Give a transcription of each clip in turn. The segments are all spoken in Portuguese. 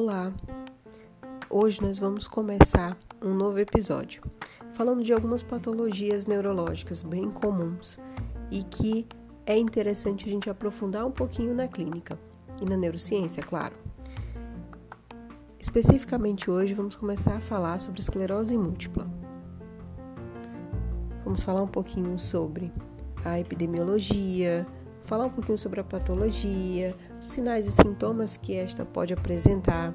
Olá! Hoje nós vamos começar um novo episódio falando de algumas patologias neurológicas bem comuns e que é interessante a gente aprofundar um pouquinho na clínica e na neurociência, claro. Especificamente hoje vamos começar a falar sobre esclerose múltipla. Vamos falar um pouquinho sobre a epidemiologia, falar um pouquinho sobre a patologia, os sinais e sintomas que esta pode apresentar,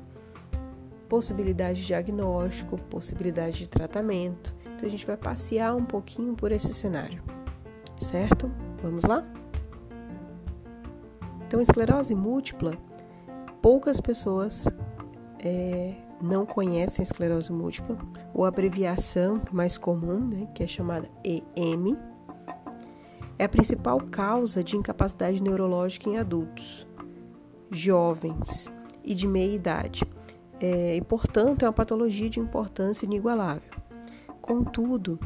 possibilidade de diagnóstico, possibilidade de tratamento. Então a gente vai passear um pouquinho por esse cenário, certo? Vamos lá? Então, esclerose múltipla, poucas pessoas é, não conhecem esclerose múltipla, ou abreviação mais comum, né, que é chamada EM, é a principal causa de incapacidade neurológica em adultos, jovens e de meia idade, é, e portanto é uma patologia de importância inigualável. Contudo,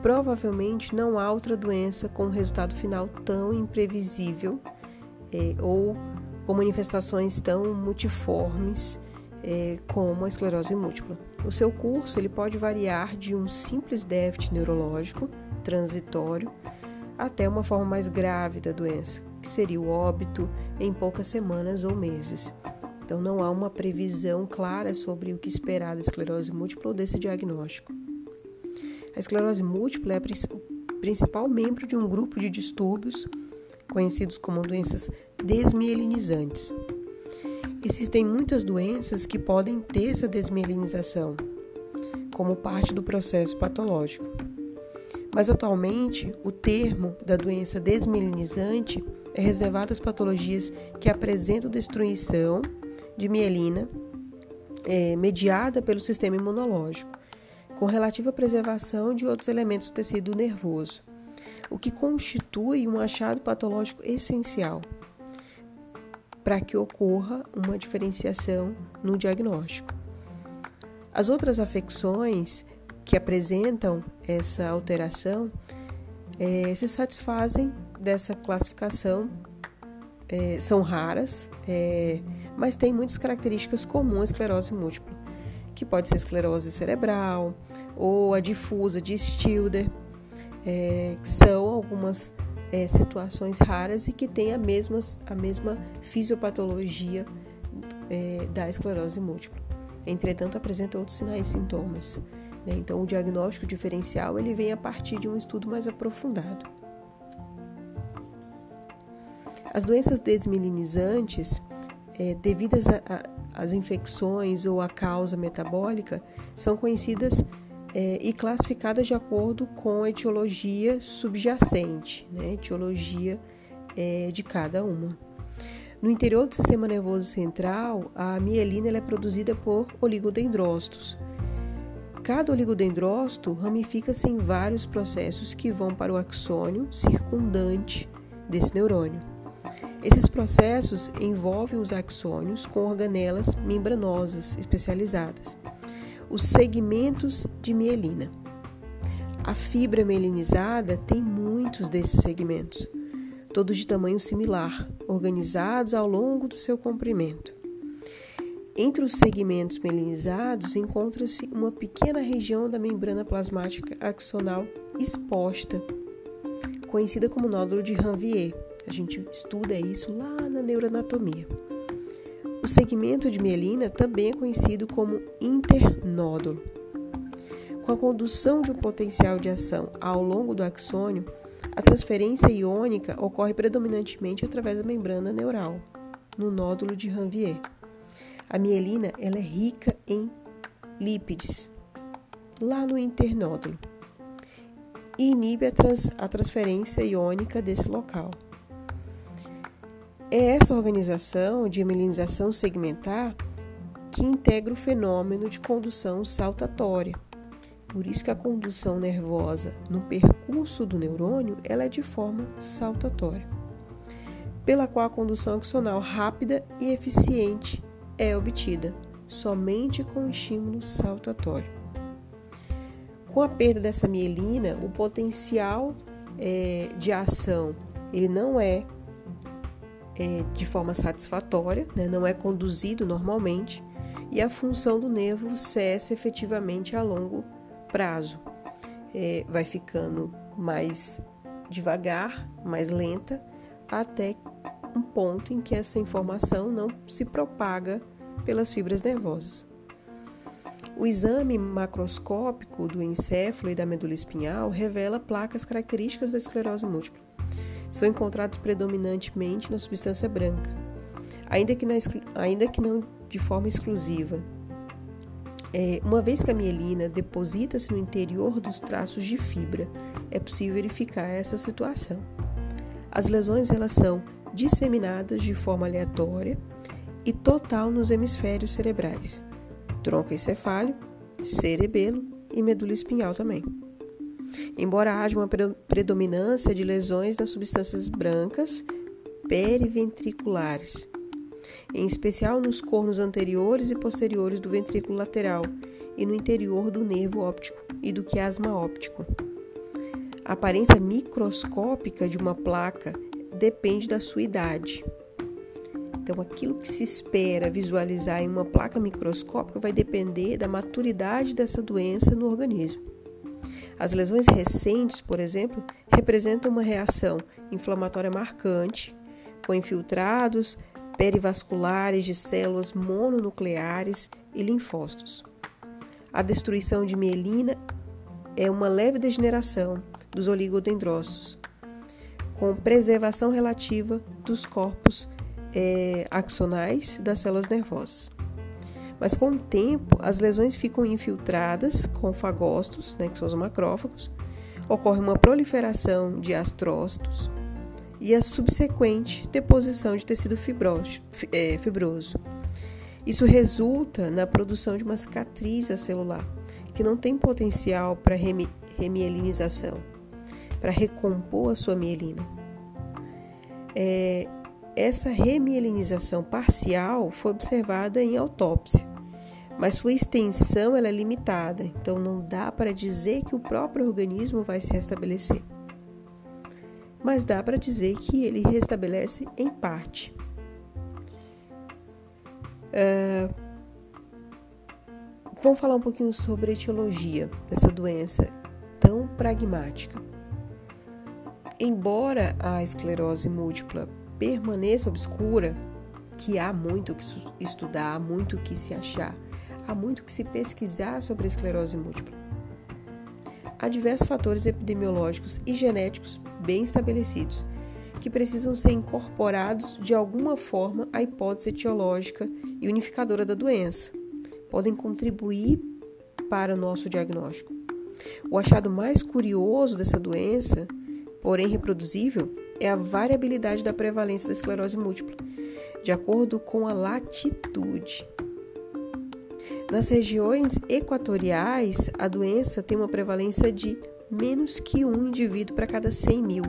provavelmente não há outra doença com um resultado final tão imprevisível é, ou com manifestações tão multiformes é, como a esclerose múltipla. O seu curso ele pode variar de um simples déficit neurológico transitório até uma forma mais grave da doença, que seria o óbito em poucas semanas ou meses. Então, não há uma previsão clara sobre o que esperar da esclerose múltipla ou desse diagnóstico. A esclerose múltipla é o principal membro de um grupo de distúrbios conhecidos como doenças desmielinizantes. Existem muitas doenças que podem ter essa desmielinização como parte do processo patológico. Mas atualmente, o termo da doença desmielinizante é reservado às patologias que apresentam destruição de mielina é, mediada pelo sistema imunológico, com relativa preservação de outros elementos do tecido nervoso, o que constitui um achado patológico essencial para que ocorra uma diferenciação no diagnóstico. As outras afecções que apresentam essa alteração é, se satisfazem dessa classificação, é, são raras, é, mas têm muitas características comuns à esclerose múltipla, que pode ser esclerose cerebral ou a difusa de Stilder, é, que são algumas é, situações raras e que têm a mesma, a mesma fisiopatologia é, da esclerose múltipla. Entretanto, apresentam outros sinais e sintomas. Né? Então, o diagnóstico diferencial ele vem a partir de um estudo mais aprofundado. As doenças desmilinizantes, é, devidas às infecções ou à causa metabólica, são conhecidas é, e classificadas de acordo com a etiologia subjacente, né? etiologia é, de cada uma. No interior do sistema nervoso central, a mielina é produzida por oligodendrócitos, Cada oligodendrócito ramifica-se em vários processos que vão para o axônio circundante desse neurônio. Esses processos envolvem os axônios com organelas membranosas especializadas, os segmentos de mielina. A fibra mielinizada tem muitos desses segmentos, todos de tamanho similar, organizados ao longo do seu comprimento. Entre os segmentos melinizados encontra-se uma pequena região da membrana plasmática axonal exposta, conhecida como nódulo de Ranvier. A gente estuda isso lá na neuroanatomia. O segmento de mielina também é conhecido como internódulo. Com a condução de um potencial de ação ao longo do axônio, a transferência iônica ocorre predominantemente através da membrana neural, no nódulo de Ranvier. A mielina ela é rica em lípides, lá no internódulo, e inibe a, trans, a transferência iônica desse local. É essa organização de mielinização segmentar que integra o fenômeno de condução saltatória. Por isso que a condução nervosa no percurso do neurônio ela é de forma saltatória, pela qual a condução axonal rápida e eficiente é obtida somente com estímulo saltatório. Com a perda dessa mielina, o potencial é, de ação ele não é, é de forma satisfatória, né, não é conduzido normalmente, e a função do nervo cessa efetivamente a longo prazo. É, vai ficando mais devagar, mais lenta, até um ponto em que essa informação não se propaga pelas fibras nervosas. O exame macroscópico do encéfalo e da medula espinhal revela placas características da esclerose múltipla. São encontrados predominantemente na substância branca, ainda que, na, ainda que não de forma exclusiva. É, uma vez que a mielina deposita-se no interior dos traços de fibra, é possível verificar essa situação. As lesões elas são disseminadas de forma aleatória e total nos hemisférios cerebrais, tronco encefálico, cerebelo e medula espinhal também. Embora haja uma predominância de lesões nas substâncias brancas periventriculares, em especial nos cornos anteriores e posteriores do ventrículo lateral e no interior do nervo óptico e do quiasma óptico. A aparência microscópica de uma placa depende da sua idade. Então, aquilo que se espera visualizar em uma placa microscópica vai depender da maturidade dessa doença no organismo. As lesões recentes, por exemplo, representam uma reação inflamatória marcante, com infiltrados perivasculares de células mononucleares e linfócitos. A destruição de mielina é uma leve degeneração dos oligodendrócitos, com preservação relativa dos corpos é, axonais das células nervosas. Mas com o tempo, as lesões ficam infiltradas com fagócitos, né, que são os macrófagos, ocorre uma proliferação de astrócitos e a subsequente deposição de tecido fibroso. É, fibroso. Isso resulta na produção de uma cicatriz celular, que não tem potencial para remielinização para recompor a sua mielina. É, essa remielinização parcial foi observada em autópsia, mas sua extensão é limitada, então não dá para dizer que o próprio organismo vai se restabelecer. Mas dá para dizer que ele restabelece em parte. Uh, vamos falar um pouquinho sobre a etiologia dessa doença tão pragmática. Embora a esclerose múltipla permaneça obscura, que há muito que estudar, há muito que se achar, há muito que se pesquisar sobre a esclerose múltipla. Há diversos fatores epidemiológicos e genéticos bem estabelecidos que precisam ser incorporados de alguma forma à hipótese etiológica e unificadora da doença. Podem contribuir para o nosso diagnóstico. O achado mais curioso dessa doença porém reproduzível, é a variabilidade da prevalência da esclerose múltipla, de acordo com a latitude. Nas regiões equatoriais, a doença tem uma prevalência de menos que um indivíduo para cada 100 mil,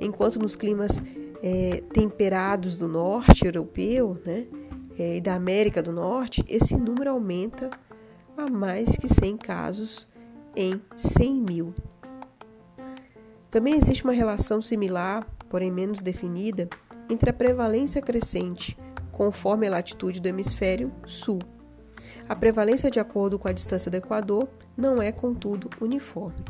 enquanto nos climas é, temperados do norte europeu né, é, e da América do Norte, esse número aumenta a mais que 100 casos em 100 mil. Também existe uma relação similar, porém menos definida, entre a prevalência crescente, conforme a latitude do hemisfério sul. A prevalência de acordo com a distância do Equador não é, contudo, uniforme.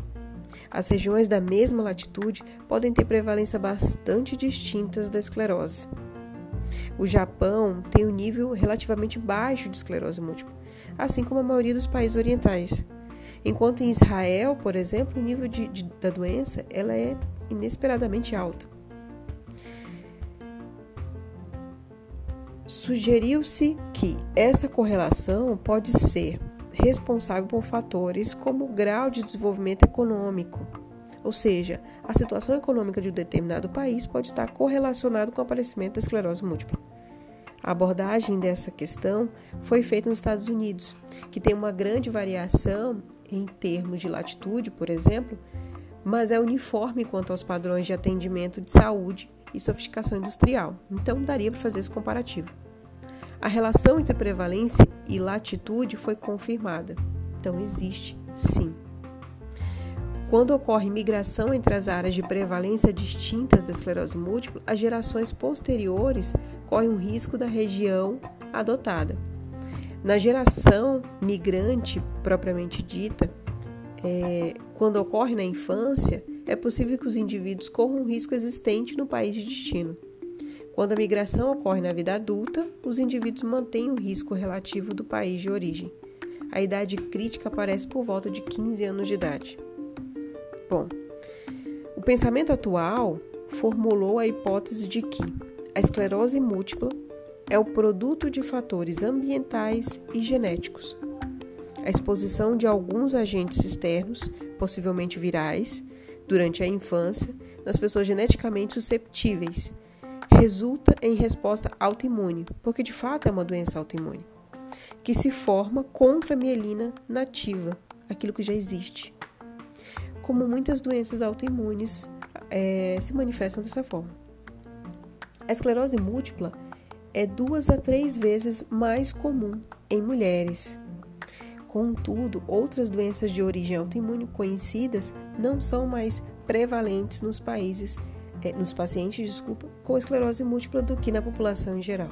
As regiões da mesma latitude podem ter prevalência bastante distintas da esclerose. O Japão tem um nível relativamente baixo de esclerose múltipla, assim como a maioria dos países orientais, Enquanto em Israel, por exemplo, o nível de, de, da doença ela é inesperadamente alto. Sugeriu-se que essa correlação pode ser responsável por fatores como o grau de desenvolvimento econômico, ou seja, a situação econômica de um determinado país pode estar correlacionado com o aparecimento da esclerose múltipla. A abordagem dessa questão foi feita nos Estados Unidos, que tem uma grande variação em termos de latitude, por exemplo, mas é uniforme quanto aos padrões de atendimento de saúde e sofisticação industrial. Então, daria para fazer esse comparativo. A relação entre prevalência e latitude foi confirmada. Então, existe sim. Quando ocorre migração entre as áreas de prevalência distintas da esclerose múltipla, as gerações posteriores correm o risco da região adotada. Na geração migrante propriamente dita, é, quando ocorre na infância, é possível que os indivíduos corram um risco existente no país de destino. Quando a migração ocorre na vida adulta, os indivíduos mantêm o risco relativo do país de origem. A idade crítica aparece por volta de 15 anos de idade. Bom, o pensamento atual formulou a hipótese de que a esclerose múltipla é o produto de fatores ambientais e genéticos. A exposição de alguns agentes externos, possivelmente virais, durante a infância, nas pessoas geneticamente susceptíveis, resulta em resposta autoimune, porque de fato é uma doença autoimune, que se forma contra a mielina nativa, aquilo que já existe. Como muitas doenças autoimunes é, se manifestam dessa forma. A esclerose múltipla é duas a três vezes mais comum em mulheres. Contudo, outras doenças de origem autoimune conhecidas não são mais prevalentes nos países, é, nos pacientes, desculpa, com esclerose múltipla do que na população em geral.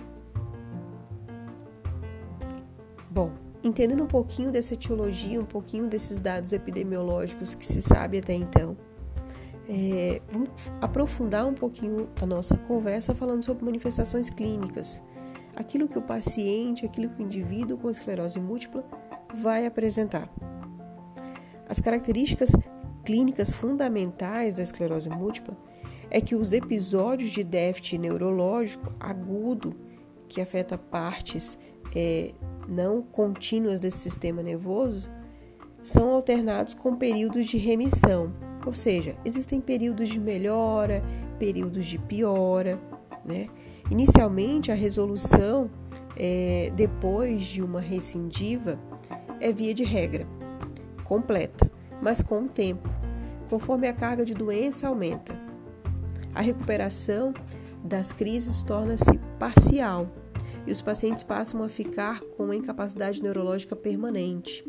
Bom, entendendo um pouquinho dessa etiologia, um pouquinho desses dados epidemiológicos que se sabe até então, é, vamos aprofundar um pouquinho a nossa conversa falando sobre manifestações clínicas. Aquilo que o paciente, aquilo que o indivíduo com esclerose múltipla vai apresentar. As características clínicas fundamentais da esclerose múltipla é que os episódios de déficit neurológico agudo, que afeta partes é, não contínuas desse sistema nervoso, são alternados com períodos de remissão, ou seja, existem períodos de melhora, períodos de piora. Né? Inicialmente, a resolução é, depois de uma rescindiva é via de regra, completa, mas com o tempo, conforme a carga de doença aumenta. A recuperação das crises torna-se parcial e os pacientes passam a ficar com incapacidade neurológica permanente.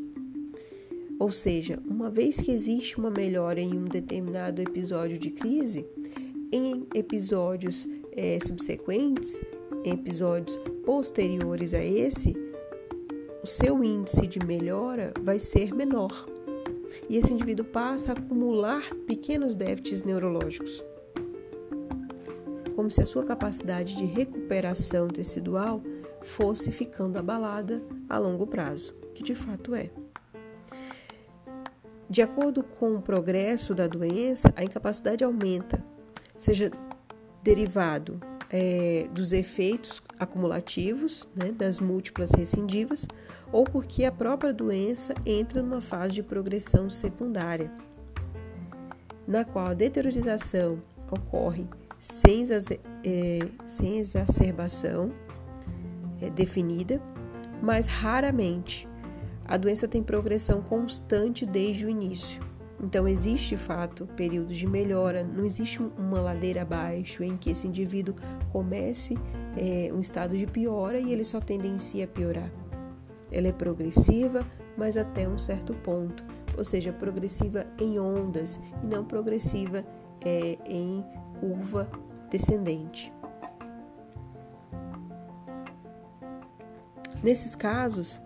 Ou seja, uma vez que existe uma melhora em um determinado episódio de crise, em episódios é, subsequentes, em episódios posteriores a esse, o seu índice de melhora vai ser menor. E esse indivíduo passa a acumular pequenos déficits neurológicos. Como se a sua capacidade de recuperação tecidual fosse ficando abalada a longo prazo, que de fato é. De acordo com o progresso da doença, a incapacidade aumenta, seja derivado é, dos efeitos acumulativos, né, das múltiplas recidivas, ou porque a própria doença entra numa fase de progressão secundária, na qual a deteriorização ocorre sem, é, sem exacerbação é, definida, mas raramente a doença tem progressão constante desde o início. Então, existe de fato períodos de melhora, não existe uma ladeira abaixo em que esse indivíduo comece é, um estado de piora e ele só tendencia a piorar. Ela é progressiva, mas até um certo ponto, ou seja, progressiva em ondas e não progressiva é, em curva descendente. Nesses casos,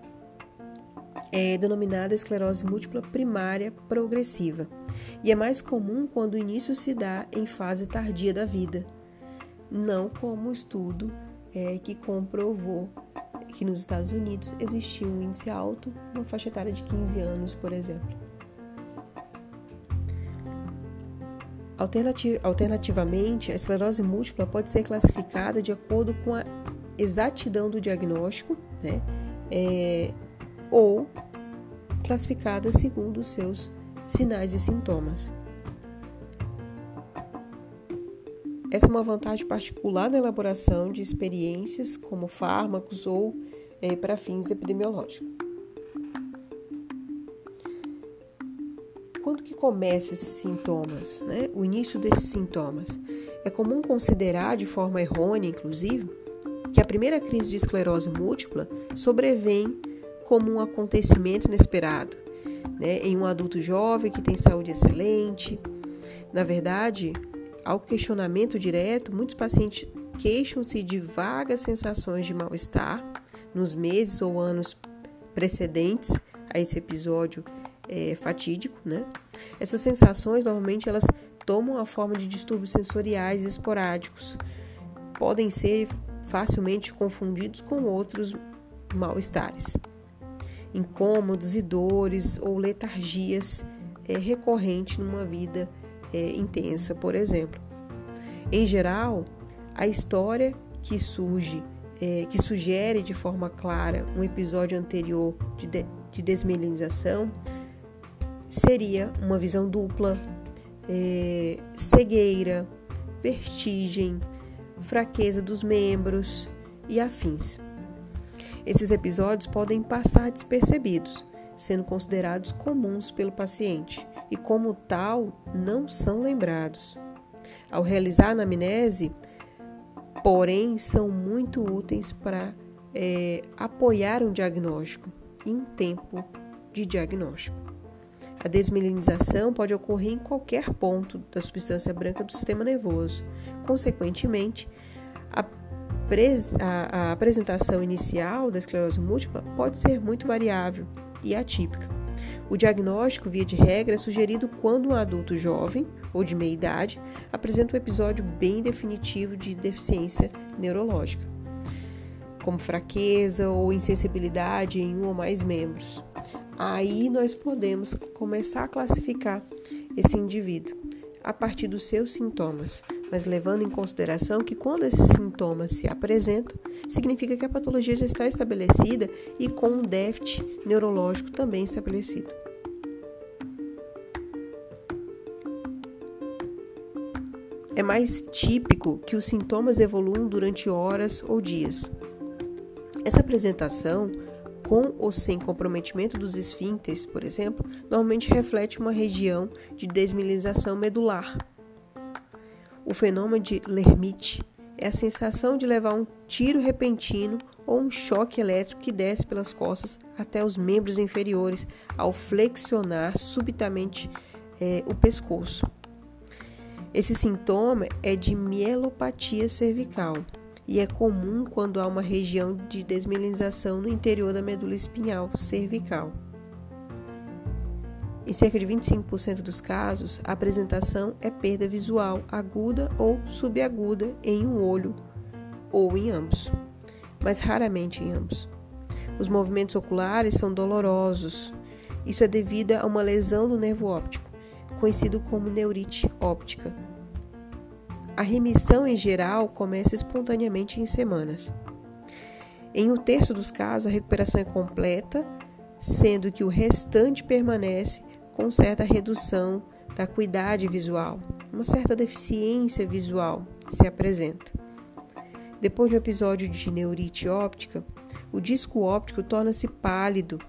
é denominada esclerose múltipla primária progressiva e é mais comum quando o início se dá em fase tardia da vida, não como o estudo é, que comprovou que nos Estados Unidos existia um índice alto na faixa etária de 15 anos, por exemplo. Alternativamente, a esclerose múltipla pode ser classificada de acordo com a exatidão do diagnóstico, né? É, ou classificada segundo os seus sinais e sintomas. Essa é uma vantagem particular na elaboração de experiências como fármacos ou é, para fins epidemiológicos. Quando que começam esses sintomas, né? o início desses sintomas? É comum considerar, de forma errônea inclusive, que a primeira crise de esclerose múltipla sobrevém como um acontecimento inesperado, né, em um adulto jovem que tem saúde excelente. Na verdade, ao questionamento direto, muitos pacientes queixam-se de vagas sensações de mal-estar nos meses ou anos precedentes a esse episódio é, fatídico, né? Essas sensações normalmente elas tomam a forma de distúrbios sensoriais esporádicos, podem ser facilmente confundidos com outros mal-estares, incômodos e dores ou letargias é, recorrentes numa vida é, intensa, por exemplo. Em geral, a história que surge, é, que sugere de forma clara um episódio anterior de, de, de desmelinização, seria uma visão dupla, é, cegueira, vertigem, fraqueza dos membros e afins. Esses episódios podem passar despercebidos, sendo considerados comuns pelo paciente e, como tal, não são lembrados. Ao realizar a anamnese, porém, são muito úteis para é, apoiar um diagnóstico em tempo de diagnóstico. A desmelinização pode ocorrer em qualquer ponto da substância branca do sistema nervoso. Consequentemente, a, apresentação inicial da esclerose múltipla pode ser muito variável e atípica. O diagnóstico, via de regra, é sugerido quando um adulto jovem ou de meia idade apresenta um episódio bem definitivo de deficiência neurológica, como fraqueza ou insensibilidade em um ou mais membros aí nós podemos começar a classificar esse indivíduo a partir dos seus sintomas, mas levando em consideração que quando esses sintomas se apresentam, significa que a patologia já está estabelecida e com um déficit neurológico também estabelecido. É mais típico que os sintomas evoluam durante horas ou dias. Essa apresentação com ou sem comprometimento dos esfíncteres, por exemplo, normalmente reflete uma região de desmilinização medular. O fenômeno de Lermite é a sensação de levar um tiro repentino ou um choque elétrico que desce pelas costas até os membros inferiores ao flexionar subitamente é, o pescoço. Esse sintoma é de mielopatia cervical e é comum quando há uma região de desmielinização no interior da medula espinhal cervical. Em cerca de 25% dos casos, a apresentação é perda visual aguda ou subaguda em um olho ou em ambos, mas raramente em ambos. Os movimentos oculares são dolorosos. Isso é devido a uma lesão do nervo óptico, conhecido como neurite óptica, a remissão em geral começa espontaneamente em semanas. Em um terço dos casos, a recuperação é completa, sendo que o restante permanece com certa redução da acuidade visual, uma certa deficiência visual se apresenta. Depois de um episódio de neurite óptica, o disco óptico torna-se pálido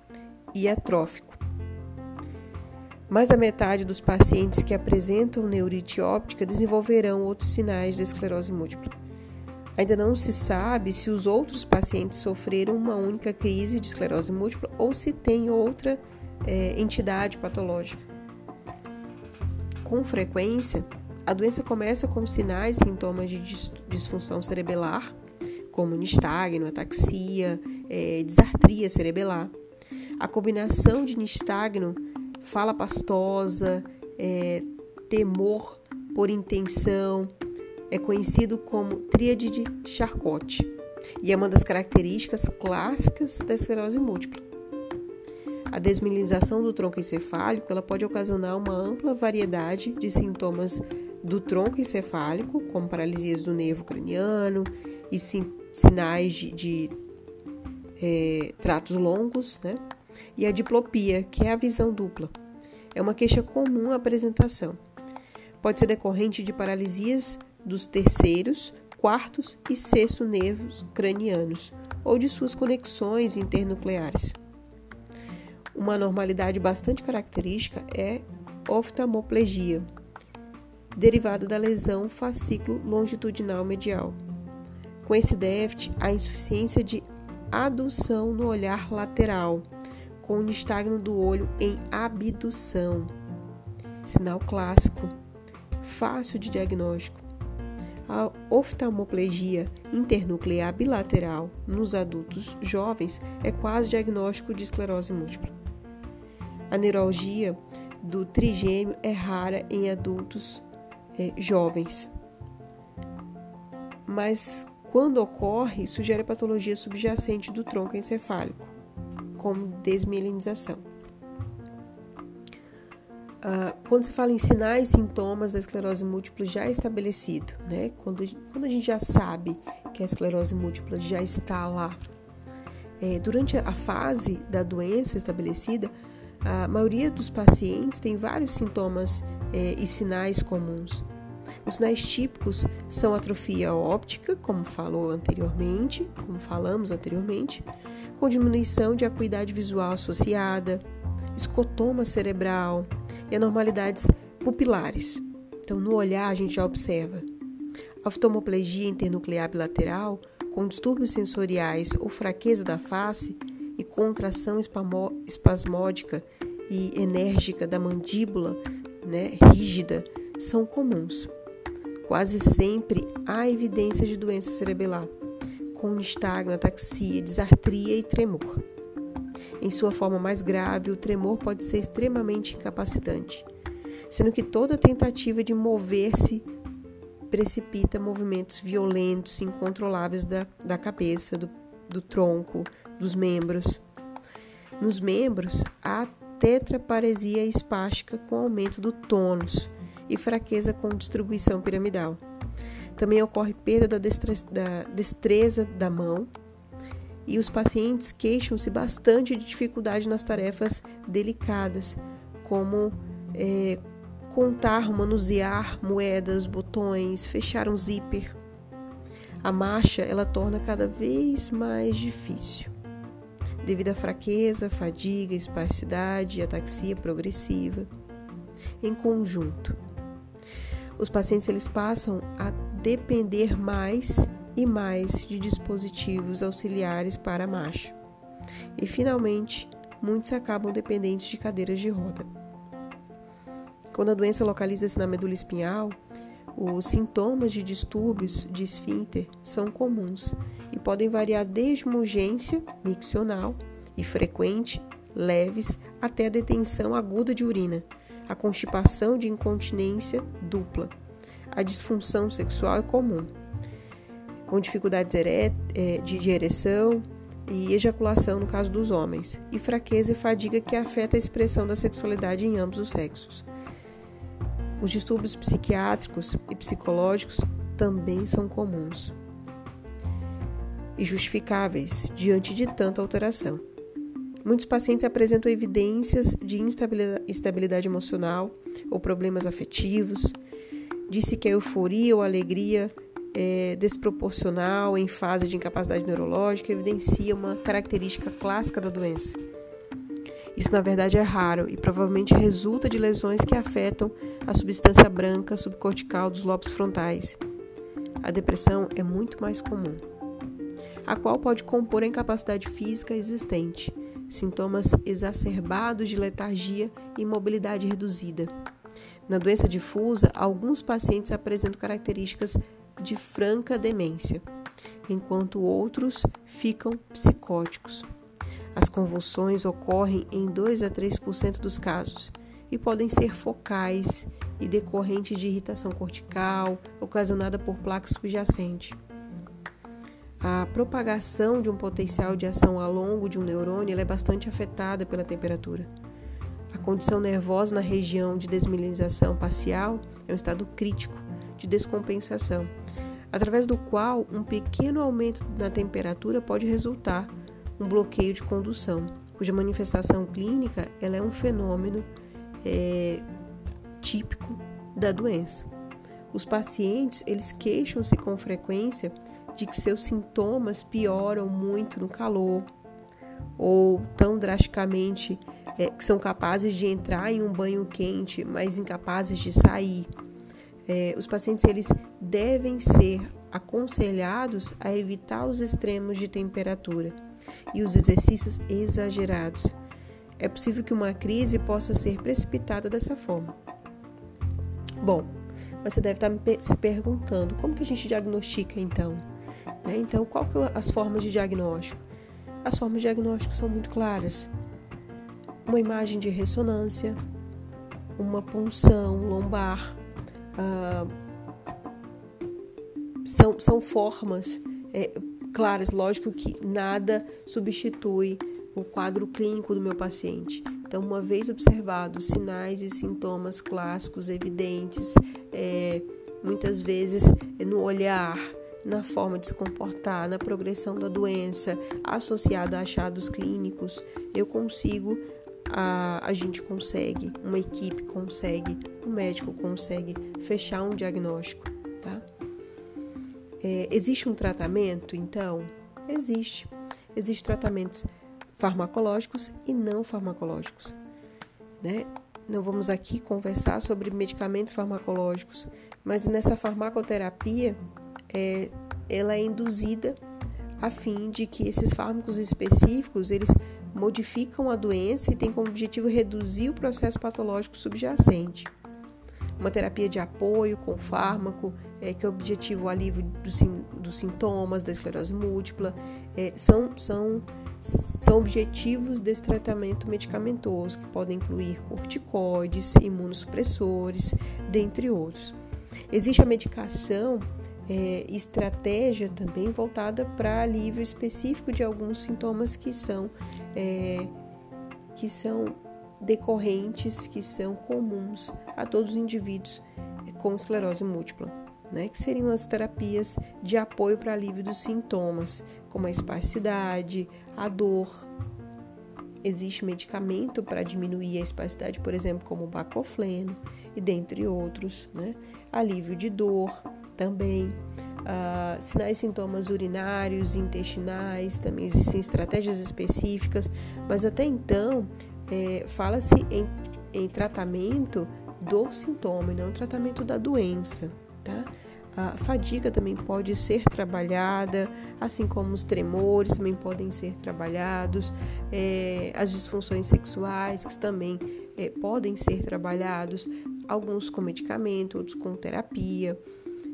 e atrófico mais da metade dos pacientes que apresentam neurite óptica desenvolverão outros sinais de esclerose múltipla. Ainda não se sabe se os outros pacientes sofreram uma única crise de esclerose múltipla ou se tem outra é, entidade patológica. Com frequência, a doença começa com sinais e sintomas de disfunção cerebelar, como nistagno, ataxia, é, disartria cerebelar. A combinação de nistagno fala pastosa, é, temor por intenção, é conhecido como tríade de Charcot e é uma das características clássicas da esclerose múltipla. A desmilinização do tronco encefálico ela pode ocasionar uma ampla variedade de sintomas do tronco encefálico, como paralisias do nervo craniano e sinais de, de é, tratos longos, né? e a diplopia, que é a visão dupla. É uma queixa comum à apresentação. Pode ser decorrente de paralisias dos terceiros, quartos e sexto nervos cranianos ou de suas conexões internucleares. Uma anormalidade bastante característica é oftalmoplegia, derivada da lesão fascículo longitudinal medial. Com esse déficit, a insuficiência de adução no olhar lateral, com o nistagno do olho em abdução. Sinal clássico, fácil de diagnóstico. A oftalmoplegia internuclear bilateral nos adultos jovens é quase diagnóstico de esclerose múltipla. A neuralgia do trigêmeo é rara em adultos é, jovens, mas quando ocorre, sugere patologia subjacente do tronco encefálico, como desmielinização. Uh, quando se fala em sinais e sintomas da esclerose múltipla já estabelecido, né? Quando, quando a gente já sabe que a esclerose múltipla já está lá, é, durante a fase da doença estabelecida, a maioria dos pacientes tem vários sintomas é, e sinais comuns. Os sinais típicos são atrofia óptica, como falou anteriormente, como falamos anteriormente, com diminuição de acuidade visual associada, escotoma cerebral, e anormalidades pupilares. Então, no olhar, a gente já observa oftalmoplegia internuclear bilateral com distúrbios sensoriais ou fraqueza da face e contração espasmódica e enérgica da mandíbula, né, rígida, são comuns. Quase sempre há evidência de doença cerebelar, com nistagna, ataxia, disartria e tremor. Em sua forma mais grave, o tremor pode ser extremamente incapacitante, sendo que toda tentativa de mover-se precipita movimentos violentos e incontroláveis da, da cabeça, do, do tronco, dos membros. Nos membros, há tetraparesia espástica com aumento do tônus e fraqueza com distribuição piramidal. Também ocorre perda da destreza da, destreza da mão, e os pacientes queixam-se bastante de dificuldade nas tarefas delicadas, como é, contar, manusear moedas, botões, fechar um zíper. A marcha ela torna cada vez mais difícil, devido à fraqueza, fadiga, espasticidade e ataxia progressiva. Em conjunto, os pacientes eles passam a depender mais e mais de dispositivos auxiliares para a marcha. E, finalmente, muitos acabam dependentes de cadeiras de roda. Quando a doença localiza-se na medula espinhal, os sintomas de distúrbios de esfíncter são comuns e podem variar desde uma urgência miccional e frequente, leves, até a detenção aguda de urina, a constipação de incontinência dupla. A disfunção sexual é comum com dificuldades é, de ereção e ejaculação no caso dos homens, e fraqueza e fadiga que afeta a expressão da sexualidade em ambos os sexos. Os distúrbios psiquiátricos e psicológicos também são comuns e justificáveis diante de tanta alteração. Muitos pacientes apresentam evidências de instabilidade emocional ou problemas afetivos, disse que a euforia ou alegria é, desproporcional em fase de incapacidade neurológica evidencia uma característica clássica da doença. Isso, na verdade, é raro e provavelmente resulta de lesões que afetam a substância branca subcortical dos lobos frontais. A depressão é muito mais comum, a qual pode compor a incapacidade física existente, sintomas exacerbados de letargia e mobilidade reduzida. Na doença difusa, alguns pacientes apresentam características de franca demência, enquanto outros ficam psicóticos. As convulsões ocorrem em 2 a 3% dos casos e podem ser focais e decorrentes de irritação cortical ocasionada por placa subjacente. A propagação de um potencial de ação a longo de um neurônio é bastante afetada pela temperatura. A condição nervosa na região de desmilinização parcial é um estado crítico de descompensação através do qual um pequeno aumento na temperatura pode resultar um bloqueio de condução, cuja manifestação clínica ela é um fenômeno é, típico da doença. Os pacientes eles queixam-se com frequência de que seus sintomas pioram muito no calor ou tão drasticamente é, que são capazes de entrar em um banho quente, mas incapazes de sair é, os pacientes eles devem ser aconselhados a evitar os extremos de temperatura e os exercícios exagerados. É possível que uma crise possa ser precipitada dessa forma. Bom, Mas você deve estar se perguntando, como que a gente diagnostica então? Né? Então, qual que é as formas de diagnóstico? As formas de diagnóstico são muito claras. Uma imagem de ressonância, uma punção lombar, ah, são, são formas é, claras, lógico que nada substitui o quadro clínico do meu paciente. Então, uma vez observados sinais e sintomas clássicos evidentes, é, muitas vezes no olhar, na forma de se comportar, na progressão da doença, associado a achados clínicos, eu consigo, a, a gente consegue, uma equipe consegue, o um médico consegue fechar um diagnóstico, tá? É, existe um tratamento, então? Existe. Existem tratamentos farmacológicos e não farmacológicos, né? Não vamos aqui conversar sobre medicamentos farmacológicos, mas nessa farmacoterapia é, ela é induzida a fim de que esses fármacos específicos eles modificam a doença e têm como objetivo reduzir o processo patológico subjacente. Uma terapia de apoio com fármaco, é, que é o alívio dos, dos sintomas da esclerose múltipla, é, são, são, são objetivos desse tratamento medicamentoso, que podem incluir corticoides, imunossupressores, dentre outros. Existe a medicação é, estratégia também voltada para alívio específico de alguns sintomas que são, é, que são decorrentes, que são comuns a todos os indivíduos com esclerose múltipla, né, que seriam as terapias de apoio para alívio dos sintomas, como a espasticidade, a dor. Existe medicamento para diminuir a espasticidade, por exemplo, como o bacofleno e dentre outros, né? alívio de dor, também. Uh, sinais e sintomas urinários, intestinais, também existem estratégias específicas, mas até então é, fala-se em, em tratamento do sintoma e não tratamento da doença, tá? A fadiga também pode ser trabalhada, assim como os tremores também podem ser trabalhados, é, as disfunções sexuais que também é, podem ser trabalhados, alguns com medicamento, outros com terapia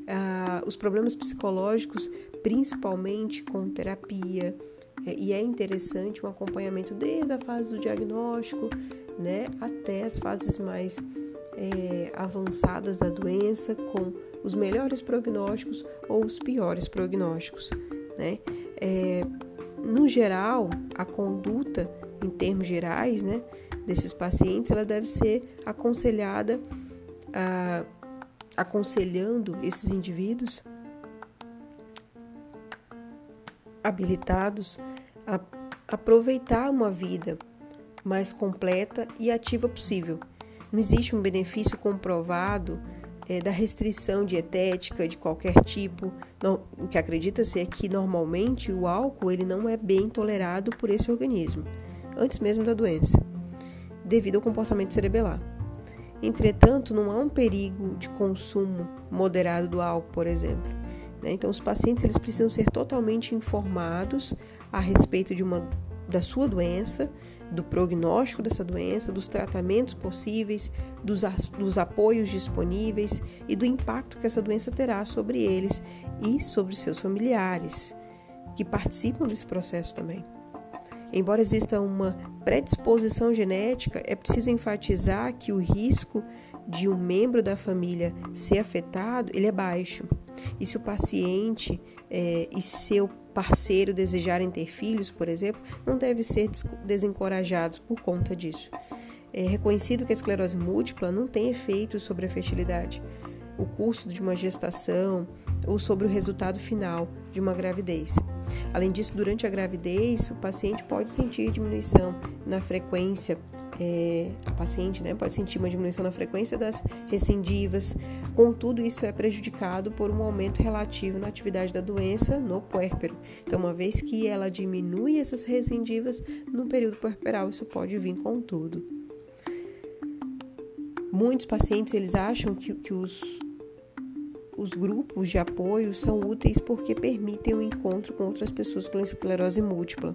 ah, os problemas psicológicos, principalmente com terapia. É, e é interessante um acompanhamento desde a fase do diagnóstico né, até as fases mais é, avançadas da doença, com os melhores prognósticos ou os piores prognósticos. Né? É, no geral, a conduta, em termos gerais, né, desses pacientes, ela deve ser aconselhada a aconselhando esses indivíduos habilitados a aproveitar uma vida mais completa e ativa possível. Não existe um benefício comprovado é, da restrição dietética de qualquer tipo. O que acredita-se é que normalmente o álcool ele não é bem tolerado por esse organismo, antes mesmo da doença, devido ao comportamento cerebelar. Entretanto, não há um perigo de consumo moderado do álcool, por exemplo. Né? Então, os pacientes eles precisam ser totalmente informados a respeito de uma, da sua doença, do prognóstico dessa doença, dos tratamentos possíveis, dos, dos apoios disponíveis e do impacto que essa doença terá sobre eles e sobre seus familiares, que participam desse processo também. Embora exista uma predisposição genética, é preciso enfatizar que o risco de um membro da família ser afetado ele é baixo. E se o paciente é, e seu parceiro desejarem ter filhos, por exemplo, não devem ser desencorajados por conta disso. É reconhecido que a esclerose múltipla não tem efeito sobre a fertilidade, o curso de uma gestação ou sobre o resultado final de uma gravidez. Além disso, durante a gravidez, o paciente pode sentir diminuição na frequência, é, a paciente né, pode sentir uma diminuição na frequência das recendivas, contudo, isso é prejudicado por um aumento relativo na atividade da doença no puérpero. Então, uma vez que ela diminui essas recendivas no período puerperal, isso pode vir com tudo. Muitos pacientes eles acham que, que os os grupos de apoio são úteis porque permitem o encontro com outras pessoas com esclerose múltipla,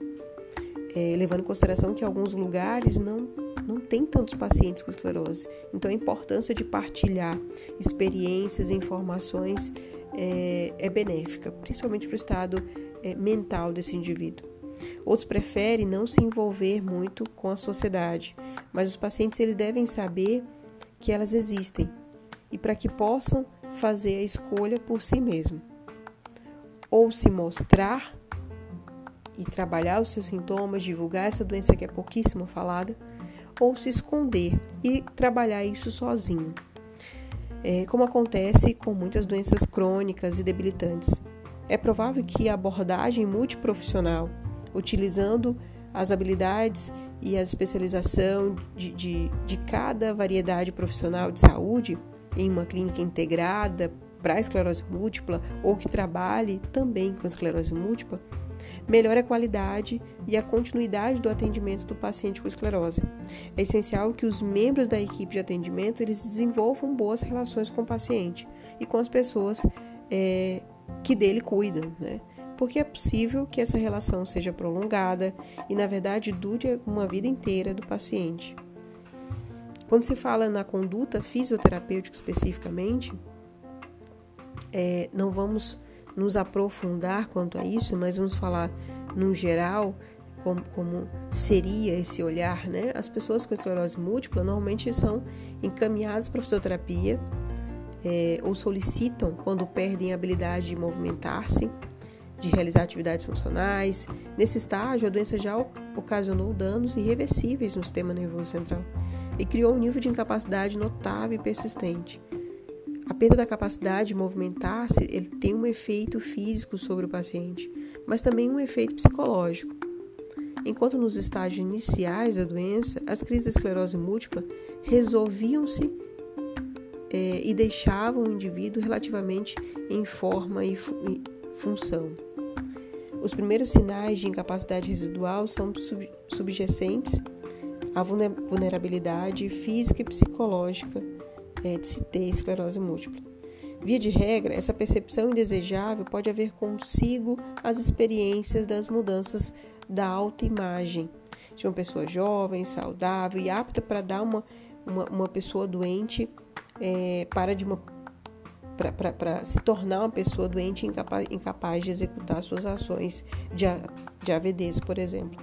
é, levando em consideração que alguns lugares não não tem tantos pacientes com esclerose. Então, a importância de partilhar experiências e informações é, é benéfica, principalmente para o estado é, mental desse indivíduo. Outros preferem não se envolver muito com a sociedade, mas os pacientes eles devem saber que elas existem e para que possam fazer a escolha por si mesmo. Ou se mostrar e trabalhar os seus sintomas, divulgar essa doença que é pouquíssimo falada, ou se esconder e trabalhar isso sozinho, é, como acontece com muitas doenças crônicas e debilitantes. É provável que a abordagem multiprofissional, utilizando as habilidades e a especialização de, de, de cada variedade profissional de saúde em uma clínica integrada para esclerose múltipla ou que trabalhe também com esclerose múltipla, melhora a qualidade e a continuidade do atendimento do paciente com esclerose. É essencial que os membros da equipe de atendimento eles desenvolvam boas relações com o paciente e com as pessoas é, que dele cuidam, né? porque é possível que essa relação seja prolongada e, na verdade, dure uma vida inteira do paciente. Quando se fala na conduta fisioterapêutica especificamente, é, não vamos nos aprofundar quanto a isso, mas vamos falar no geral como, como, seria esse olhar, né? As pessoas com esclerose múltipla normalmente são encaminhadas para fisioterapia é, ou solicitam quando perdem a habilidade de movimentar-se, de realizar atividades funcionais. Nesse estágio, a doença já ocasionou danos irreversíveis no sistema nervoso central e criou um nível de incapacidade notável e persistente. A perda da capacidade de movimentar-se ele tem um efeito físico sobre o paciente, mas também um efeito psicológico. Enquanto nos estágios iniciais da doença, as crises da esclerose múltipla resolviam-se é, e deixavam o indivíduo relativamente em forma e, fu e função. Os primeiros sinais de incapacidade residual são sub subjacentes à vulnerabilidade física e psicológica é, de se ter esclerose múltipla. Via de regra, essa percepção indesejável pode haver consigo as experiências das mudanças da autoimagem de uma pessoa jovem, saudável e apta para dar uma, uma, uma pessoa doente é, para de uma para se tornar uma pessoa doente incapaz, incapaz de executar suas ações de, de AVDs, por exemplo,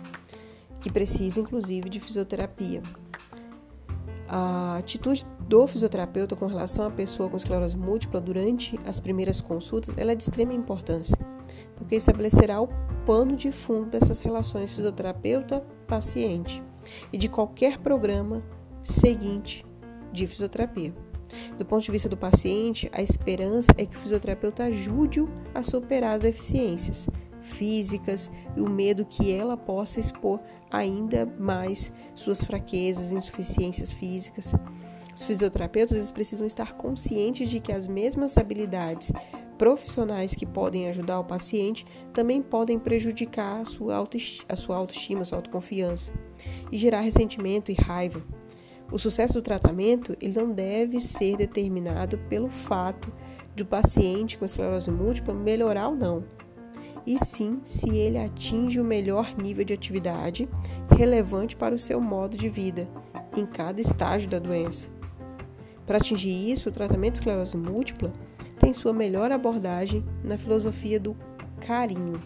que precisa inclusive de fisioterapia. A atitude do fisioterapeuta com relação à pessoa com esclerose múltipla durante as primeiras consultas ela é de extrema importância, porque estabelecerá o pano de fundo dessas relações fisioterapeuta-paciente e de qualquer programa seguinte de fisioterapia. Do ponto de vista do paciente, a esperança é que o fisioterapeuta ajude-o a superar as deficiências físicas e o medo que ela possa expor ainda mais suas fraquezas insuficiências físicas. Os fisioterapeutas eles precisam estar conscientes de que as mesmas habilidades profissionais que podem ajudar o paciente também podem prejudicar a sua autoestima, a sua, autoestima, a sua autoconfiança e gerar ressentimento e raiva. O sucesso do tratamento ele não deve ser determinado pelo fato de o paciente com esclerose múltipla melhorar ou não, e sim se ele atinge o melhor nível de atividade relevante para o seu modo de vida em cada estágio da doença. Para atingir isso, o tratamento de esclerose múltipla tem sua melhor abordagem na filosofia do carinho.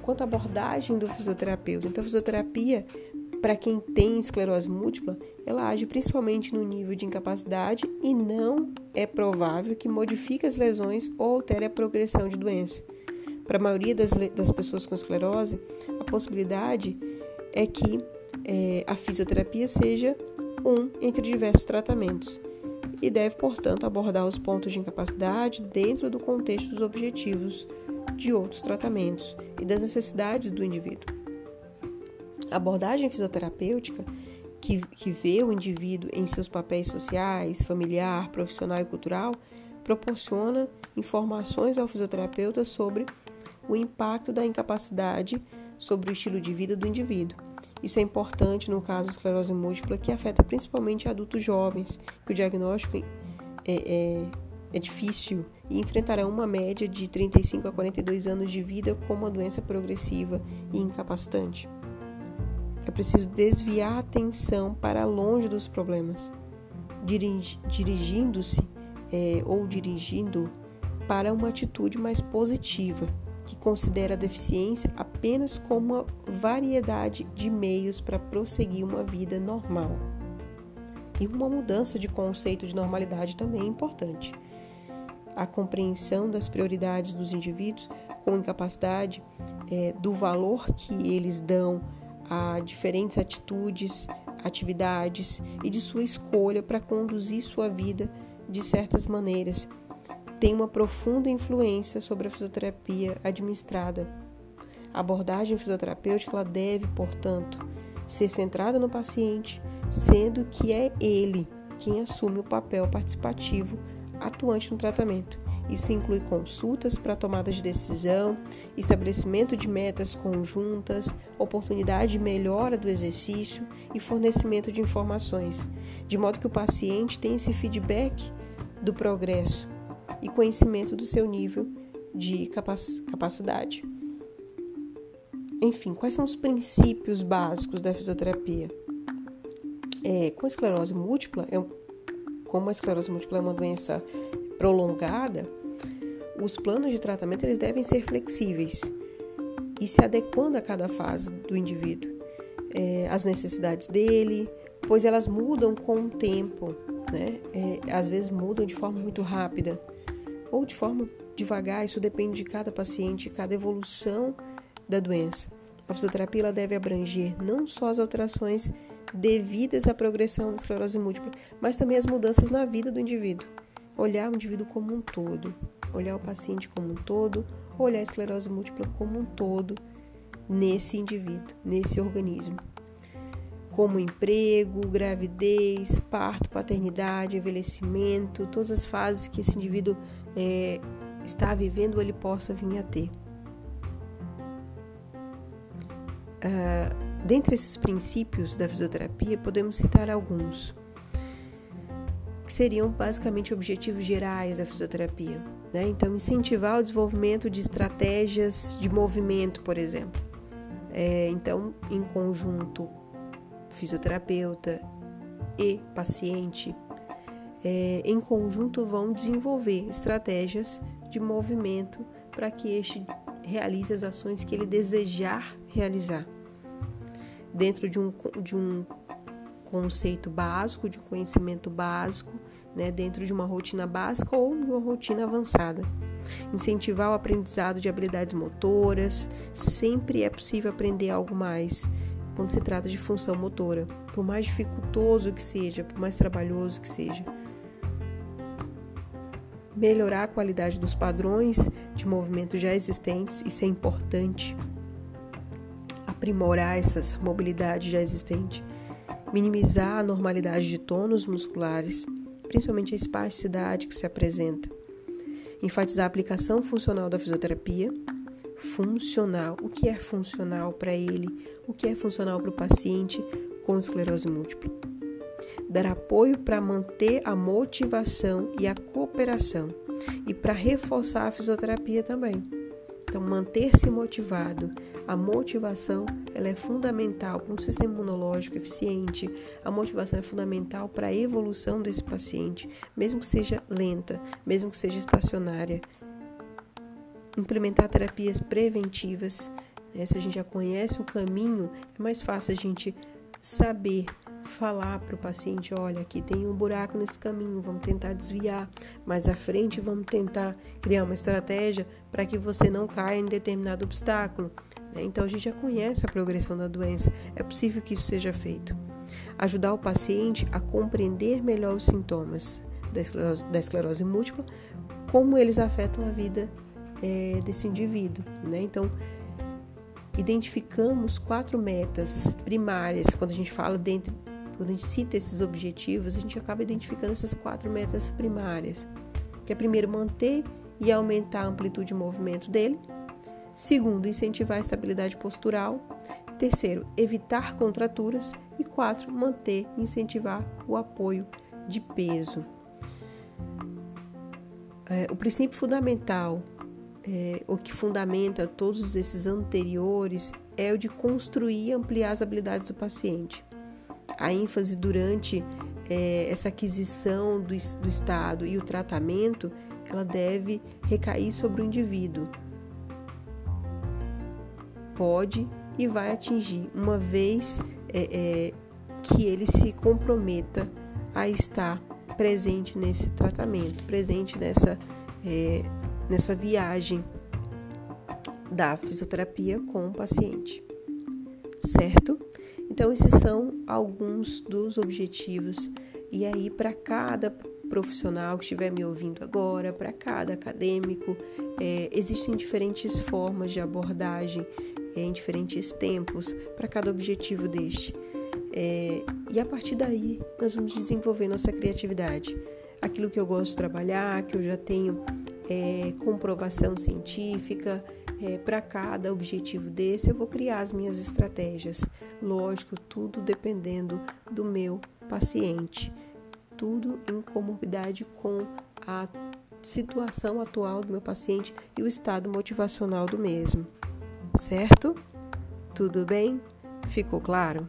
Quanto à abordagem do fisioterapeuta, então a fisioterapia para quem tem esclerose múltipla, ela age principalmente no nível de incapacidade e não é provável que modifique as lesões ou altere a progressão de doença. Para a maioria das, das pessoas com esclerose, a possibilidade é que é, a fisioterapia seja um entre diversos tratamentos e deve, portanto, abordar os pontos de incapacidade dentro do contexto dos objetivos de outros tratamentos e das necessidades do indivíduo. A abordagem fisioterapêutica, que, que vê o indivíduo em seus papéis sociais, familiar, profissional e cultural, proporciona informações ao fisioterapeuta sobre o impacto da incapacidade sobre o estilo de vida do indivíduo. Isso é importante no caso da esclerose múltipla, que afeta principalmente adultos jovens, que o diagnóstico é, é, é difícil e enfrentarão uma média de 35 a 42 anos de vida com uma doença progressiva e incapacitante. É preciso desviar a atenção para longe dos problemas, dirigindo-se é, ou dirigindo para uma atitude mais positiva, que considera a deficiência apenas como uma variedade de meios para prosseguir uma vida normal. E uma mudança de conceito de normalidade também é importante. A compreensão das prioridades dos indivíduos com incapacidade, é, do valor que eles dão a diferentes atitudes, atividades e de sua escolha para conduzir sua vida de certas maneiras, tem uma profunda influência sobre a fisioterapia administrada. A abordagem fisioterapêutica ela deve, portanto, ser centrada no paciente, sendo que é ele quem assume o papel participativo atuante no tratamento. Isso inclui consultas para tomada de decisão, estabelecimento de metas conjuntas, oportunidade de melhora do exercício e fornecimento de informações, de modo que o paciente tenha esse feedback do progresso e conhecimento do seu nível de capacidade. Enfim, quais são os princípios básicos da fisioterapia? É, com a esclerose múltipla, é, como a esclerose múltipla é uma doença prolongada, os planos de tratamento eles devem ser flexíveis e se adequando a cada fase do indivíduo, é, as necessidades dele, pois elas mudam com o tempo, né? É, às vezes mudam de forma muito rápida ou de forma devagar, isso depende de cada paciente, cada evolução da doença. A fisioterapia deve abranger não só as alterações devidas à progressão da esclerose múltipla, mas também as mudanças na vida do indivíduo olhar o indivíduo como um todo, olhar o paciente como um todo, olhar a esclerose múltipla como um todo nesse indivíduo, nesse organismo. Como emprego, gravidez, parto, paternidade, envelhecimento, todas as fases que esse indivíduo é, está vivendo, ele possa vir a ter. Uh, dentre esses princípios da fisioterapia, podemos citar alguns que seriam basicamente objetivos gerais da fisioterapia. Né? Então, incentivar o desenvolvimento de estratégias de movimento, por exemplo. É, então, em conjunto, fisioterapeuta e paciente, é, em conjunto vão desenvolver estratégias de movimento para que este realize as ações que ele desejar realizar. Dentro de um, de um conceito básico, de conhecimento básico, né, dentro de uma rotina básica ou uma rotina avançada. Incentivar o aprendizado de habilidades motoras, sempre é possível aprender algo mais quando se trata de função motora, por mais dificultoso que seja, por mais trabalhoso que seja. Melhorar a qualidade dos padrões de movimento já existentes, isso é importante. Aprimorar essas mobilidades já existentes minimizar a normalidade de tônus musculares, principalmente a espasticidade que se apresenta, enfatizar a aplicação funcional da fisioterapia, funcional, o que é funcional para ele, o que é funcional para o paciente com esclerose múltipla. Dar apoio para manter a motivação e a cooperação e para reforçar a fisioterapia também. Então, manter-se motivado, a motivação ela é fundamental para um sistema imunológico eficiente. A motivação é fundamental para a evolução desse paciente, mesmo que seja lenta, mesmo que seja estacionária. Implementar terapias preventivas. Né? Se a gente já conhece o caminho, é mais fácil a gente saber falar para o paciente: olha, aqui tem um buraco nesse caminho, vamos tentar desviar. Mais à frente, vamos tentar criar uma estratégia para que você não caia em determinado obstáculo. Né? Então, a gente já conhece a progressão da doença, é possível que isso seja feito. Ajudar o paciente a compreender melhor os sintomas da esclerose, da esclerose múltipla, como eles afetam a vida é, desse indivíduo. Né? Então, identificamos quatro metas primárias quando a gente fala dentro quando a gente cita esses objetivos, a gente acaba identificando essas quatro metas primárias, que é primeiro manter e aumentar a amplitude de movimento dele, segundo, incentivar a estabilidade postural, terceiro, evitar contraturas e quatro, manter e incentivar o apoio de peso. É, o princípio fundamental é, o que fundamenta todos esses anteriores é o de construir e ampliar as habilidades do paciente. A ênfase durante é, essa aquisição do, do estado e o tratamento, ela deve recair sobre o indivíduo. Pode e vai atingir, uma vez é, é, que ele se comprometa a estar presente nesse tratamento, presente nessa, é, nessa viagem da fisioterapia com o paciente, certo? Então, esses são alguns dos objetivos, e aí, para cada profissional que estiver me ouvindo agora, para cada acadêmico, é, existem diferentes formas de abordagem é, em diferentes tempos para cada objetivo deste. É, e a partir daí, nós vamos desenvolver nossa criatividade. Aquilo que eu gosto de trabalhar, que eu já tenho é, comprovação científica, é, para cada objetivo desse, eu vou criar as minhas estratégias. Lógico, tudo dependendo do meu paciente. Tudo em comorbidade com a situação atual do meu paciente e o estado motivacional do mesmo. Certo? Tudo bem? Ficou claro?